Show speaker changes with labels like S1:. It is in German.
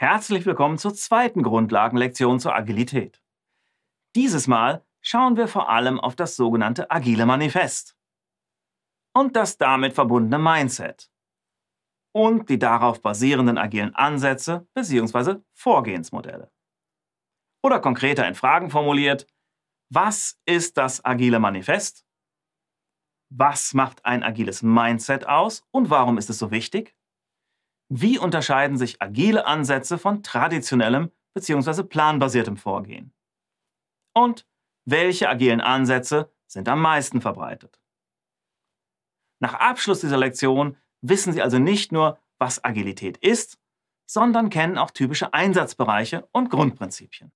S1: Herzlich willkommen zur zweiten Grundlagenlektion zur Agilität. Dieses Mal schauen wir vor allem auf das sogenannte Agile Manifest und das damit verbundene Mindset und die darauf basierenden agilen Ansätze bzw. Vorgehensmodelle. Oder konkreter in Fragen formuliert, was ist das Agile Manifest? Was macht ein agiles Mindset aus und warum ist es so wichtig? Wie unterscheiden sich agile Ansätze von traditionellem bzw. planbasiertem Vorgehen? Und welche agilen Ansätze sind am meisten verbreitet? Nach Abschluss dieser Lektion wissen Sie also nicht nur, was Agilität ist, sondern kennen auch typische Einsatzbereiche und Grundprinzipien.